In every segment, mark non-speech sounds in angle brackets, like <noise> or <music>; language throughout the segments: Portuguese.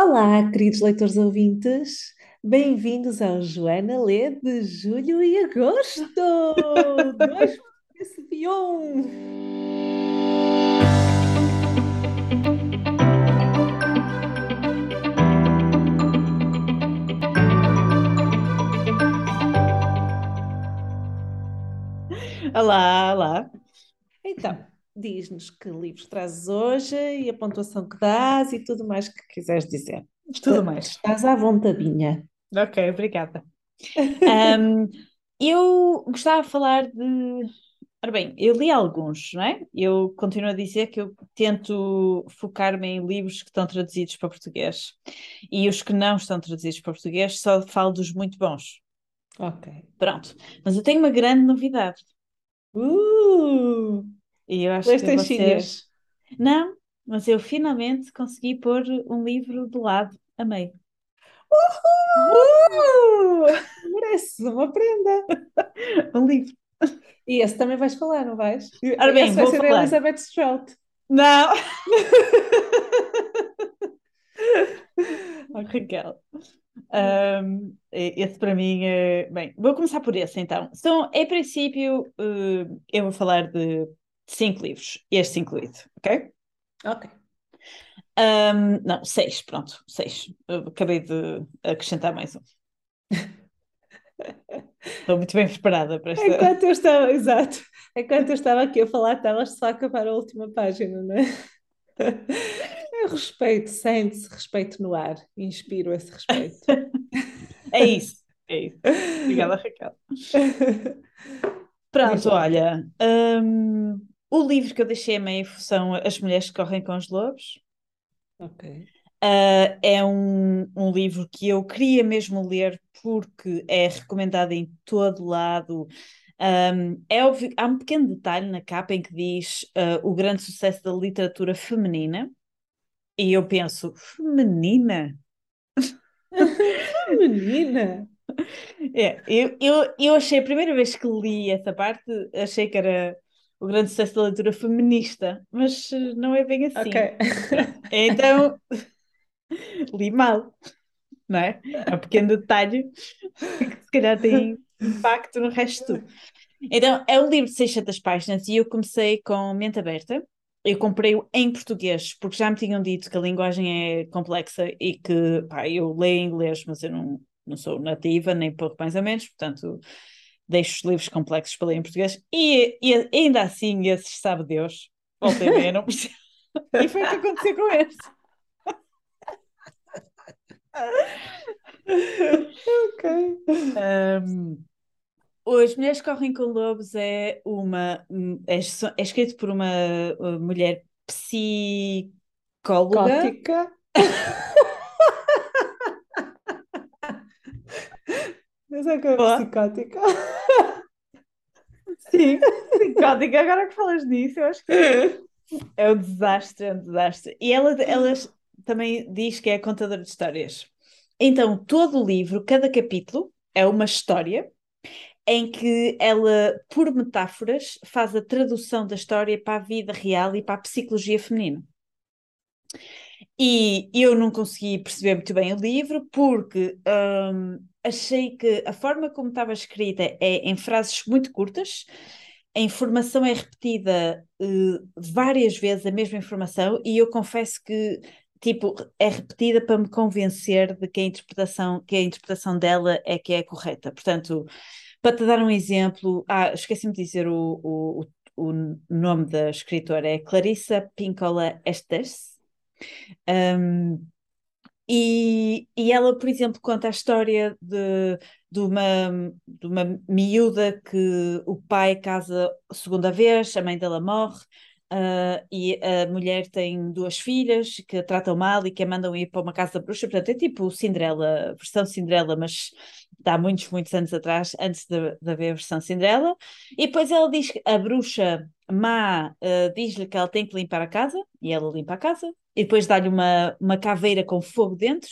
Olá, queridos leitores ouvintes, bem-vindos ao Joana Lê de julho e agosto <laughs> 2021. Olá, olá. Então, diz-nos que livros trazes hoje e a pontuação que dás e tudo mais que quiseres dizer. Tudo mais. Estás à vontadinha. Ok, obrigada. <laughs> Um, eu gostava de falar de. Ora bem, eu li alguns, não é? Eu continuo a dizer que eu tento focar-me em livros que estão traduzidos para português. E os que não estão traduzidos para português, só falo dos muito bons. Ok. Pronto. Mas eu tenho uma grande novidade. Uh! E eu acho Leste que em vocês. chinês. Não, mas eu finalmente consegui pôr um livro de lado a meio. Uh! <laughs> Merece uma prenda. <laughs> Um livro. E esse também vais falar, não vais? Ora bem, esse vai ser da falar. Elizabeth Strout. Não! <laughs> Oh, Raquel. Um, esse para mim é. Bem, vou começar por esse então. São, em princípio, eh, eu vou falar de cinco livros, este incluído, ok? Ok. Um, não, seis, pronto, seis. Eu acabei de acrescentar mais um. <laughs> Estou muito bem preparada para esta. Enquanto eu estava, exato, enquanto eu estava aqui a falar, estavas só a acabar a última página, não é? <laughs> Respeito, sente-se respeito no ar, inspiro esse respeito. <laughs> É isso, é isso. Obrigada, Raquel. Pronto, olha, hum, o livro que eu deixei a meio são As Mulheres que Correm com os Lobos. Ok. Uh, é um, um livro que eu queria mesmo ler porque é recomendado em todo lado. Um, é óbvio, há um pequeno detalhe na capa em que diz uh, o grande sucesso da literatura feminina, e eu penso, feminina? <laughs> Menina! É, eu, eu, eu achei, a primeira vez que li essa parte, achei que era o grande sucesso da leitura feminista, mas uh, não é bem assim. Ok. <laughs> Então, <laughs> li mal, não é? É um pequeno detalhe que se calhar tem impacto no resto. Então, é um livro de 600 páginas e eu comecei com mente aberta. Eu comprei-o em português, porque já me tinham dito que a linguagem é complexa e que, pá, eu leio em inglês, mas eu não, não sou nativa, nem pouco mais ou menos, portanto, deixo os livros complexos para ler em português. E, e ainda assim, esses sabe Deus, voltei bem, não percebo. E foi o que aconteceu com esse. Ok. Um, As Mulheres Correm com Lobos é uma é, é escrito por uma uh, mulher psicóloga. Gótica. <laughs> É que é psicótica. Sim, psicótica, agora que falas nisso, eu acho que é um desastre, é um desastre. E ela, ela também diz que é contadora de histórias. Então, todo o livro, cada capítulo é uma história em que ela, por metáforas, faz a tradução da história para a vida real e para a psicologia feminina. E eu não consegui perceber muito bem o livro porque hum, achei que a forma como estava escrita é em frases muito curtas, a informação é repetida eh, várias vezes, a mesma informação, e eu confesso que tipo, é repetida para me convencer de que a interpretação, que a interpretação dela é que é correta. Portanto, para te dar um exemplo, ah, esqueci-me de dizer o, o, o nome da escritora, é Clarissa Pinkola Estes. Um, e, e ela, por exemplo, conta a história de, de, uma, de uma miúda que o pai casa a segunda vez, a mãe dela morre, ah, e a mulher tem duas filhas que a tratam mal e que a mandam ir para uma casa bruxa. Portanto, é tipo Cinderela, versão Cinderela, mas de há muitos, muitos anos atrás, antes de, de haver a versão Cinderela. E depois ela diz que a bruxa má ah, diz-lhe que ela tem que limpar a casa, e ela limpa a casa, e depois dá-lhe uma, uma caveira com fogo dentro,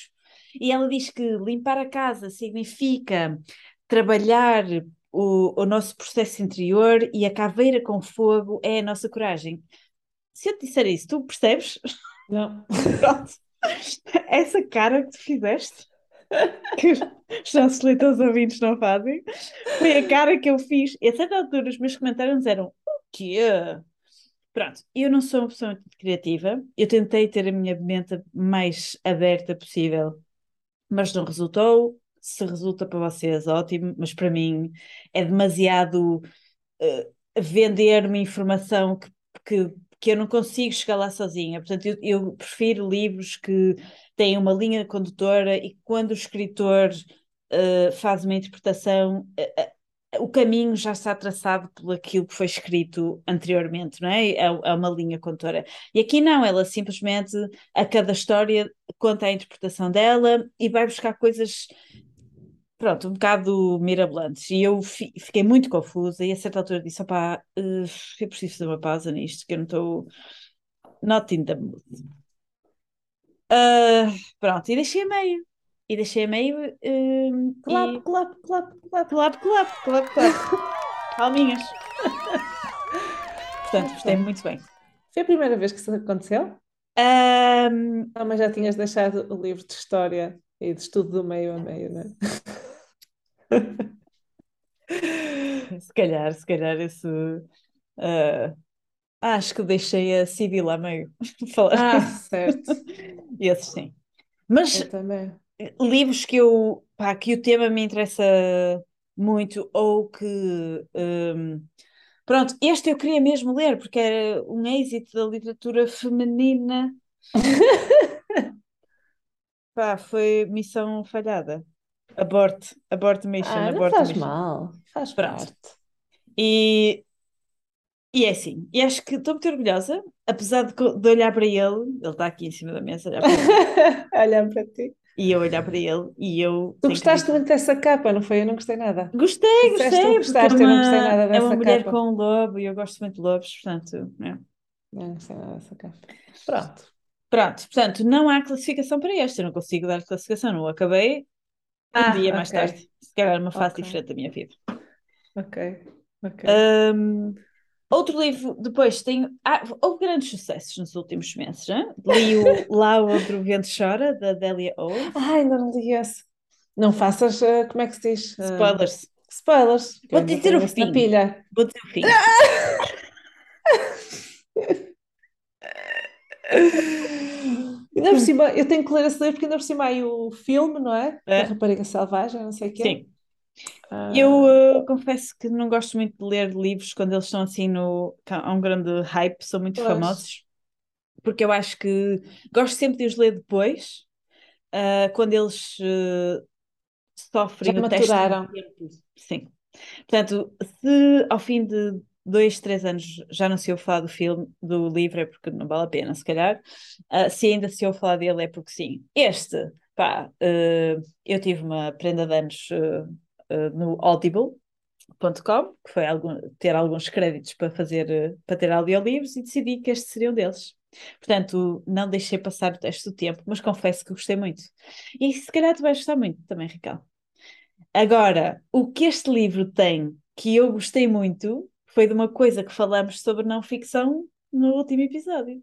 e ela diz que limpar a casa significa trabalhar o, o nosso processo interior e a caveira com fogo é a nossa coragem. Se eu te disser isso, tu percebes? Não. <laughs> Pronto. essa cara que tu fizeste, <laughs> que os nossos leitores ouvintes não fazem, foi a cara que eu fiz. E a certa altura os meus comentários eram: o quê? Pronto, eu não sou uma pessoa muito criativa, eu tentei ter a minha mente mais aberta possível, mas não resultou. Se resulta para vocês, ótimo, mas para mim é demasiado uh, vender-me informação que, que, que eu não consigo chegar lá sozinha. Portanto, eu, eu prefiro livros que têm uma linha condutora e quando o escritor uh, faz uma interpretação, uh, o caminho já está traçado por aquilo que foi escrito anteriormente, não é? É, é uma linha contora. E aqui não, ela simplesmente, a cada história, conta a interpretação dela e vai buscar coisas, pronto, um bocado mirabolantes. E eu fi, fiquei muito confusa e a certa altura disse, opá, uh, eu preciso fazer uma pausa nisto, que eu não estou... Not in the mood. Uh, pronto, e deixei a meio e deixei meio. Uh, clap, e... clap, clap, clap, clap, clap, clap, clap. Palminhas. Portanto, gostei muito bem. Foi a primeira vez que isso aconteceu? Um... Ah, mas já tinhas deixado o livro de história e de estudo do meio a meio, não é? Se calhar, se calhar esse. Uh, acho que deixei a Civil a meio. <laughs> ah, certo. <laughs> Esses sim. Mas livros que eu pá, que o tema me interessa muito ou que um, pronto, este eu queria mesmo ler porque era um êxito da literatura feminina <laughs> pá, foi missão falhada aborte, abort mission, ah, abort faz mission. mal, faz Pronto. parte e e é assim, e acho que estou muito orgulhosa, apesar de, de olhar para ele, ele está aqui em cima da mesa, olhar para, olhar para ti e eu olhar para ele e eu. Tu gostaste muito dessa capa, não foi? Eu não gostei nada. Gostei, Disseste gostei. Tu gostaste, eu não gostei nada dessa É uma mulher capa. com um lobo e eu gosto muito de lobos, portanto. Não, não gostei nada dessa capa. Pronto. Pronto, portanto, não há classificação para este, eu não consigo dar classificação, não acabei um Ah, dia mais ok. tarde, se calhar uma fase Ok. diferente da minha vida. Ok, ok. Hum, outro livro, depois tenho. Ah, houve grandes sucessos nos últimos meses. hein? Li o <laughs> Lá o Outro Vento Chora, da Delia Owens. Ai, ainda não li esse. Não faças, ah, como é que se diz? Ah, Spoilers. spoilers. Vou ainda dizer o na fim. pilha. Vou dizer o fim. <laughs> <laughs> Ainda por cima, eu tenho que ler esse livro porque ainda por cima aí o filme, não é? É. Rapariga Selvagem, não sei o quê. Sim. Ah, Eu uh, confesso que não gosto muito de ler livros quando eles estão assim no. há um grande hype, são muito Pois. famosos, porque eu acho que gosto sempre de os ler depois, uh, quando eles uh, sofrem Já o maturaram. Sim. Portanto, se ao fim de dois, três anos já não se ouve falar do filme, do livro, é porque não vale a pena, se calhar. Uh, se ainda se ouve falar dele, é porque sim. Este, pá, uh, eu tive uma prenda de anos uh, no Audible.com, que foi algum, ter alguns créditos para fazer, para ter audiolivros, e decidi que estes seriam deles. Portanto, não deixei passar o teste do tempo, mas confesso que gostei muito. E se calhar tu vais gostar muito também, Ricardo. Agora, o que este livro tem que eu gostei muito foi de uma coisa que falamos sobre não ficção no último episódio.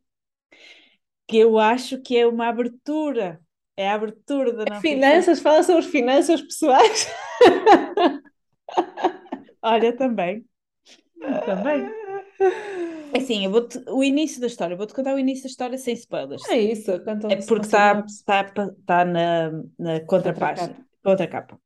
Que eu acho que é uma abertura. É a abertura da não ficção. Finanças, fala sobre finanças pessoais. <laughs> Olha, também. Também. É Assim, eu vou-te, o início da história, vou-te contar o início da história sem spoilers. É isso, É porque está tá, tá na, na contrapágina, contracapa.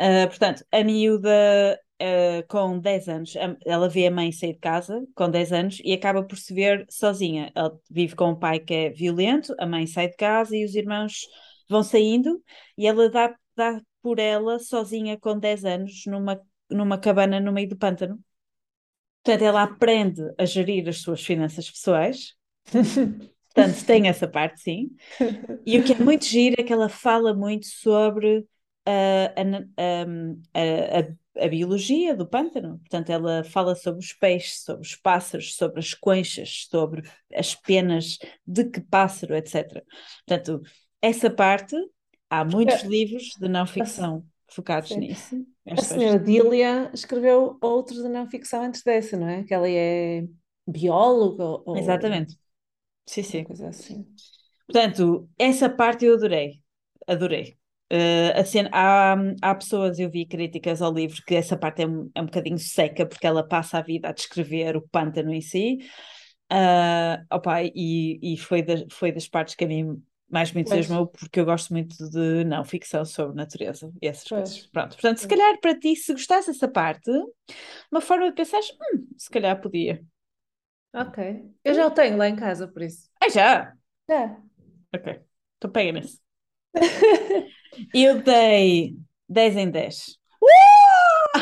Uh, portanto, a miúda uh, com 10 anos, ela vê a mãe sair de casa com 10 anos e acaba por se ver sozinha. Ela vive com um pai que é violento, a mãe sai de casa e os irmãos vão saindo e ela dá, dá por ela sozinha com 10 anos numa, numa cabana no meio do pântano. Portanto, ela aprende a gerir as suas finanças pessoais. <laughs> Portanto, tem essa parte, sim. E o que é muito giro é que ela fala muito sobre ah, a, ahm, a- a- a biologia do pântano. Portanto, ela fala sobre os peixes, sobre os pássaros, sobre as conchas, sobre as penas de que pássaro, etc. Portanto, essa parte, há muitos É. livros de não ficção focados Sim. nisso. A senhora Dília escreveu outros de não ficção antes dessa, não é? Que ela é bióloga ou Exatamente. Sim, sim. coisa assim. Portanto, essa parte eu adorei. Adorei. Uh, cena, há, há pessoas, eu vi críticas ao livro, que essa parte é um, é um bocadinho seca, porque ela passa a vida a descrever o pântano em si. Uh, opa, e, e foi, foi das partes que a mim mais me entusiasmou, porque eu gosto muito de não ficção sobre natureza e essas pois. coisas. Pronto, portanto, se calhar para ti, se gostasse dessa parte, uma forma de pensar, hum, se calhar podia. Ok. Eu já o tenho lá em casa, por isso. Ah, já? Já. Ok. Então pega nesse. <laughs> Eu dei 10 em 10. Uh!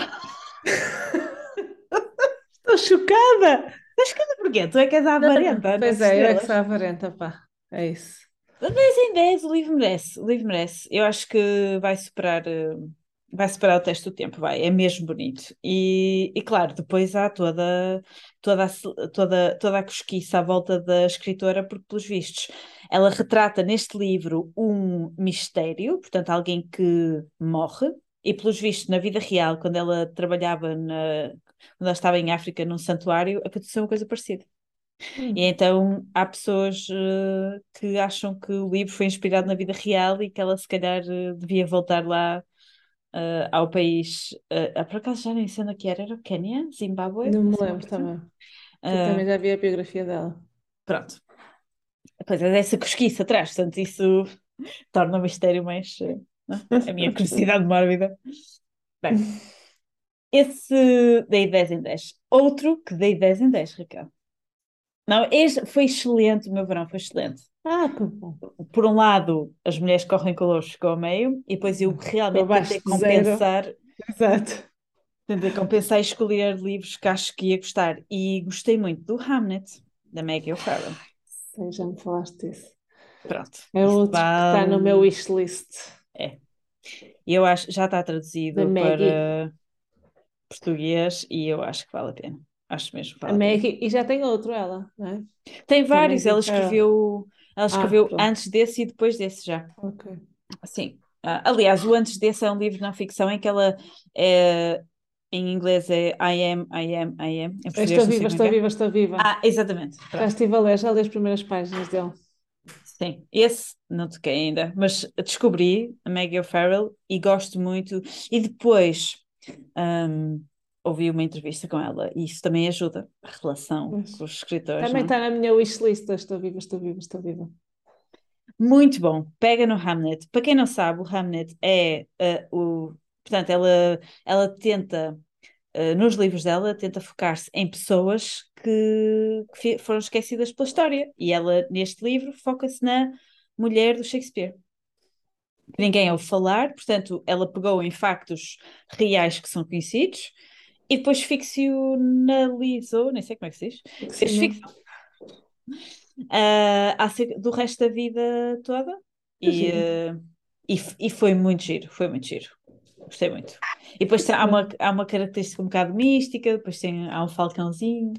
Estou chocada! Estás chocada porquê? Tu é que és avarenta. Pois é, eu é que sou avarenta, pá. É isso. 10 em 10, o livro merece. O livro merece. Eu acho que vai superar. Uh vai separar o teste do tempo, vai, é mesmo bonito. E, e claro, depois há toda, toda, a, toda, toda a cosquiça à volta da escritora, porque, pelos vistos, ela retrata neste livro um mistério, portanto, alguém que morre, e pelos vistos, na vida real, quando ela trabalhava, na, quando ela estava em África num santuário, aconteceu uma coisa parecida. Hum. E então há pessoas uh, que acham que o livro foi inspirado na vida real e que ela se calhar uh, devia voltar lá uh, ao país, uh, por acaso já nem sei onde que era, era o Quênia, Zimbábue? Não me lembro também. Uh, também já vi a biografia dela. Pronto. Pois é, essa cosquiça atrás, portanto isso <laughs> torna o mistério mais... a minha curiosidade mórbida. Bem, esse dei 10 em 10. Outro que dei 10 em 10, Raquel. Não, este foi excelente, o meu verão foi excelente. Ah, que bom. Por um lado, as mulheres correm calor ficou ao meio, e depois eu realmente tentei compensar. Exato. Tentei compensar e escolher livros que acho que ia gostar. E gostei muito do Hamnet, da Maggie O'Farrell. Sim, já me falaste disso. Pronto. É outro que está no meu wishlist. É. E eu acho já está traduzido para português e eu acho que vale a pena. Acho mesmo vale a, a Maggie, e já tem outro ela, não é? Tem vários, ela escreveu ela ah, escreveu ah, antes desse e depois desse já. Ok. Sim. Uh, aliás, o antes desse é um livro de não ficção em que ela é, em inglês é I am, I am, I am. Estou viva, estou é. viva, estou viva. Ah, exatamente. Pronto. Já estive a ler, já li as primeiras páginas dele. Sim, esse não toquei ainda, mas descobri a Maggie O'Farrell e gosto muito. E depois um, ouvi uma entrevista com ela e isso também ajuda a relação pois. com os escritores. Também está na minha wishlist, estou viva, estou viva, estou viva. Muito bom, pega no Hamlet. Para quem não sabe, o Hamlet é uh, o. Portanto, ela, ela tenta, uh, nos livros dela, tenta focar-se em pessoas que, que foram esquecidas pela história. E ela, neste livro, foca-se na mulher do Shakespeare ninguém ouve falar, portanto, ela pegou em factos reais que são conhecidos e depois ficcionalizou, nem sei como é que se diz, fez ficção uh, do resto da vida toda e, uh, e, e, foi muito giro, foi muito giro. Gostei muito. E depois há, uma, há uma característica um bocado mística, depois tem, há um falcãozinho,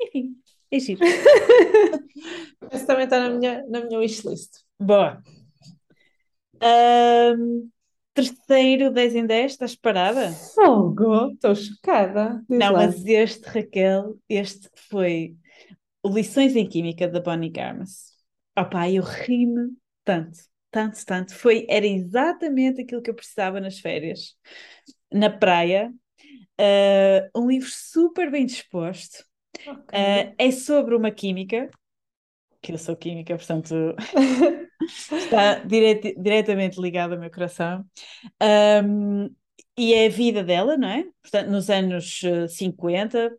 enfim, é giro. <laughs> Esse também está na minha, na minha wishlist. Boa. Um, terceiro 10 em 10, estás parada? Fogo, estou chocada. Diz Não, lá. mas este, Raquel, este foi Lições em Química da Bonnie Garmas. Opá, eu ri-me tanto, tanto, tanto. Foi, era exatamente aquilo que eu precisava nas férias, na praia. Uh, um livro super bem disposto. Okay. Uh, é sobre uma química, que eu sou química, portanto <laughs> está direti diretamente ligado ao meu coração. Um, e é a vida dela, não é? Portanto, nos anos 50, eh,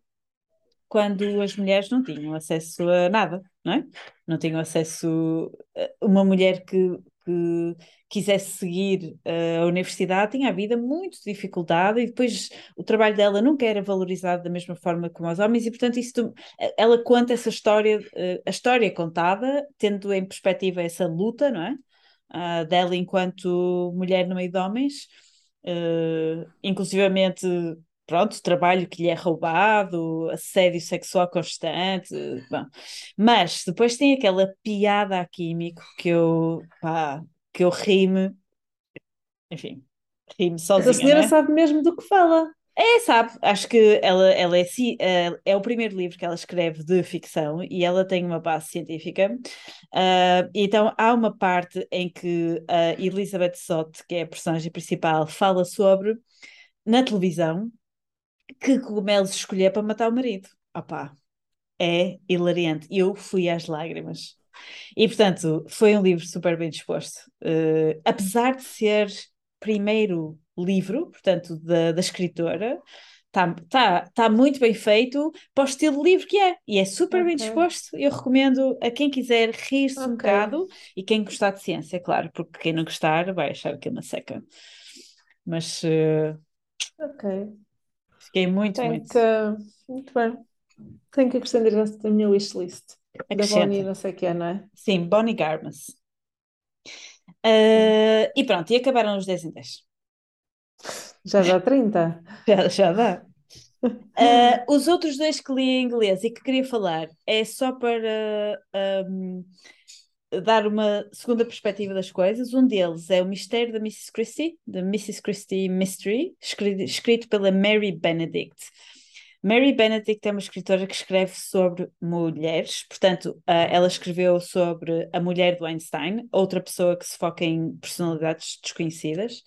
quando as mulheres não tinham acesso a nada, não é? Não tinham acesso a uma mulher que que quisesse seguir uh, a universidade tinha a vida muito dificultada e depois o trabalho dela nunca era valorizado da mesma forma como os homens e portanto isso ela conta essa história uh, a história contada tendo em perspectiva essa luta não é? Uh, dela enquanto mulher no meio de homens uh, inclusivamente pronto, trabalho que lhe é roubado, assédio sexual constante, bom. Mas depois tem aquela piada a químico que eu, pá, que eu ri-me, enfim, ri-me sozinha. Essa senhora né? sabe mesmo do que fala. É, sabe, acho que ela, ela é, é, é o primeiro livro que ela escreve de ficção e ela tem uma base científica. Uh, então há uma parte em que a Elizabeth Sott, que é a personagem principal, fala sobre na televisão que cogumelos escolher para matar o marido. Opá, é hilariante. Eu fui às lágrimas. E, portanto, foi um livro super bem disposto. Uh, apesar de ser primeiro livro, portanto, da, da escritora, está tá, tá muito bem feito para o estilo de livro que é. E é super okay. bem disposto. Eu recomendo a quem quiser rir-se okay. um bocado e quem gostar de ciência, claro, porque quem não gostar vai achar que é uma seca. Mas. Uh, ok. Fiquei muito, Tem muito. Que... Muito bem. Tenho que acrescentar da minha wishlist. Da Bonnie não sei o que é, não é? Sim, Bonnie Garmas. Uh, e pronto, e acabaram os 10 em 10. Já dá 30? <laughs> já, já dá. Uh, os outros dois que li em inglês e que queria falar é só para um, dar uma segunda perspectiva das coisas. Um deles é o Mistério da Mrs. Christie, da Mrs. Christie Mystery, escrito, pela Mary Benedict. Mary Benedict é uma escritora que escreve sobre mulheres, portanto, uh, ela escreveu sobre a mulher do Einstein, outra pessoa que se foca em personalidades desconhecidas.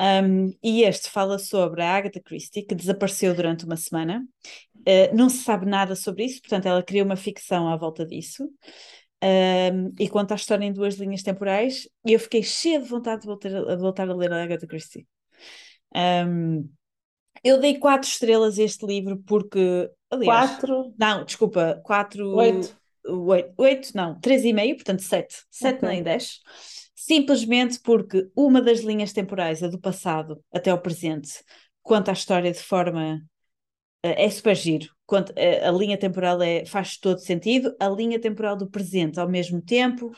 Um, e este fala sobre a Agatha Christie, que desapareceu durante uma semana. Uh, não se sabe nada sobre isso, portanto, ela criou uma ficção à volta disso. Um, e conta a história em duas linhas temporais. E eu fiquei cheia de vontade de voltar, a, voltar a ler a Agatha Christie. Um, eu dei quatro estrelas a este livro porque, aliás, quatro? Não, desculpa, quatro. Oito. Oito, oito não, três e meio, portanto sete. Sete okay. nem dez. Simplesmente porque uma das linhas temporais, a do passado até ao presente, conta a história de forma. Eh, é super giro. Eh, a linha temporal é, faz todo sentido, a linha temporal do presente ao mesmo tempo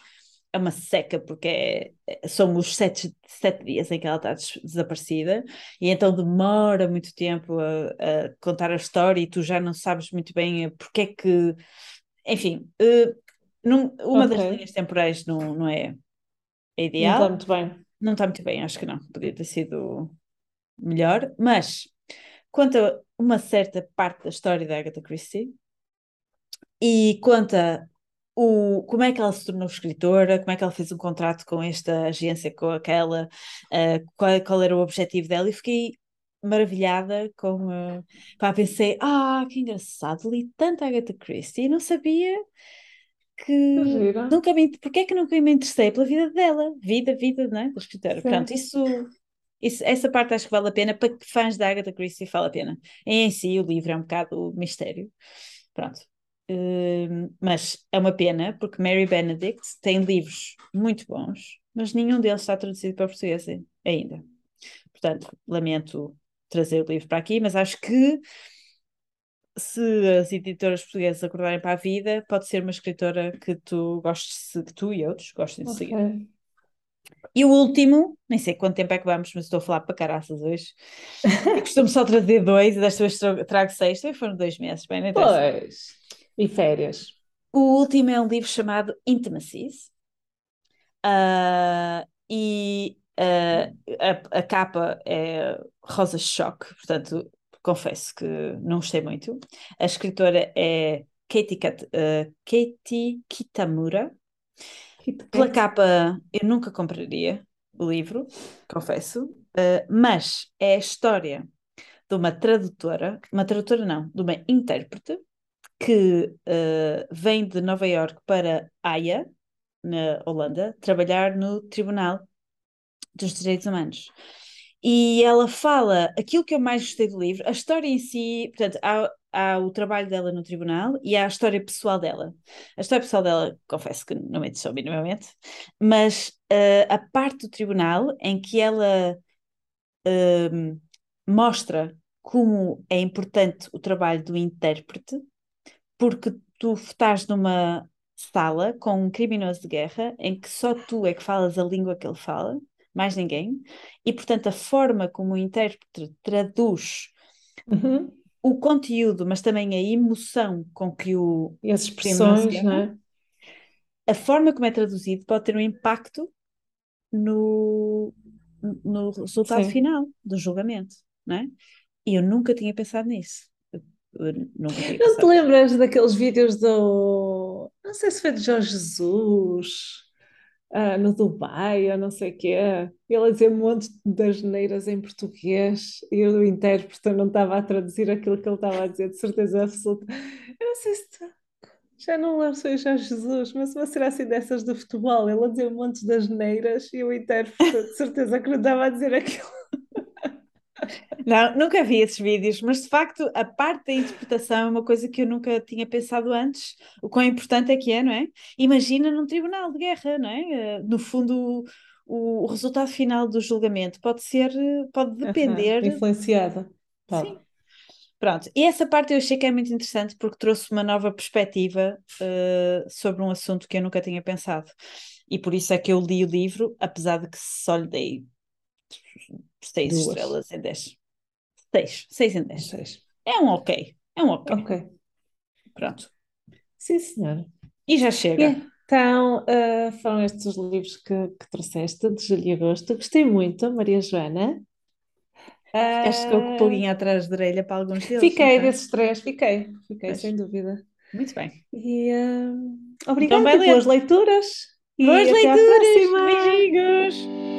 é uma seca, porque é, é, são os sete, sete dias em que ela está des desaparecida, e então demora muito tempo a, a, contar a história e tu já não sabes muito bem eh, porque é que. Enfim, uh, num, uma okay. das linhas temporais não, não é, é ideal. Não está muito bem. Não está muito bem, acho que não. Podia ter sido melhor, mas conta uma certa parte da história da Agatha Christie e conta o, como é que ela se tornou escritora, como é que ela fez um contrato com esta agência, com aquela, uh, qual, qual, era o objetivo dela, e fiquei maravilhada com. Uh, pá, pensei, ah, que engraçado, li tanta Agatha Christie e não sabia que. Nunca me, porque é que nunca me interessei pela vida dela? Vida, vida, não é? Da escritora. Sim. Pronto, isso. Isso, essa parte acho que vale a pena para fãs da Agatha Christie vale a pena. Em si, o livro é um bocado mistério. Pronto, Uh, mas é uma pena, porque Mary Benedict tem livros muito bons, mas nenhum deles está traduzido para português ainda. Portanto, lamento trazer o livro para aqui, mas acho que se as editoras portuguesas acordarem para a vida, pode ser uma escritora que tu gostes, que tu e outros gostem de okay. seguir. E o último, nem sei quanto tempo é que vamos, mas estou a falar para caraças hoje. costumo só trazer dois e desta vez trago seis, também foram dois meses, bem, não Pois. E férias. O último é um livro chamado Intimacies. Uh, e uh, a, a, capa é rosa choque, portanto, confesso que não gostei muito. A escritora é Katie, uh, Katie Kitamura. Pela capa, eu nunca compraria o livro, confesso, mas é a história de uma tradutora, uma tradutora não, de uma intérprete, que uh, vem de Nova York para Haia, na Holanda, trabalhar no Tribunal dos Direitos Humanos. E ela fala aquilo que eu mais gostei do livro, a história em si, portanto, há, há o trabalho dela no tribunal e há a história pessoal dela. A história pessoal dela, confesso que não me interessou minimamente, mas uh, a parte do tribunal em que ela uh, mostra como é importante o trabalho do intérprete porque tu estás numa sala com um criminoso de guerra em que só tu é que falas a língua que ele fala, mais ninguém, e portanto a forma como o intérprete traduz uhum. o conteúdo, mas também a emoção com que o e as expressões, né? a forma como é traduzido pode ter um impacto no, no resultado Sim. final do julgamento, não é? E eu nunca tinha pensado nisso. Não te lembras daqueles vídeos do. Não sei se foi de Jorge Jesus, ah, no Dubai ou não sei o quê. Ele a dizer um monte de asneiras em português e o intérprete não estava a traduzir aquilo que ele estava a dizer, de certeza absoluta. Eu não sei se. tu- Já não lembro se foi Jorge Jesus, mas uma será assim dessas do futebol. Ele a dizer um monte de asneiras e o intérprete de certeza que não estava a dizer aquilo. Não, nunca vi esses vídeos, mas de facto a parte da interpretação é uma coisa que eu nunca tinha pensado antes. O quão importante é que é, não é? Imagina num tribunal de guerra, não é? Eh, No fundo, o, o resultado final do julgamento pode ser, pode depender. influenciada. Pode. Sim. Pronto, e essa parte eu achei que é muito interessante porque trouxe uma nova perspectiva eh, sobre um assunto que eu nunca tinha pensado. E por isso é que eu li o livro, apesar de que só lhe dei seis Duas. estrelas em 10. Seis, seis em 10. Seis. É um ok, é um ok. Ok. Pronto. Sim, senhora. E já chega. E Então, ah, foram estes os livros que, que trouxeste de julho e agosto. Gostei muito, Maria Joana. Ficaste com o Ah, pulguinho atrás da orelha para alguns deles, fiquei foi? desses três, fiquei, fiquei, Pois. sem dúvida. Muito bem. E Então obrigada, ler. boas leituras e Boas leituras! Beijinhos!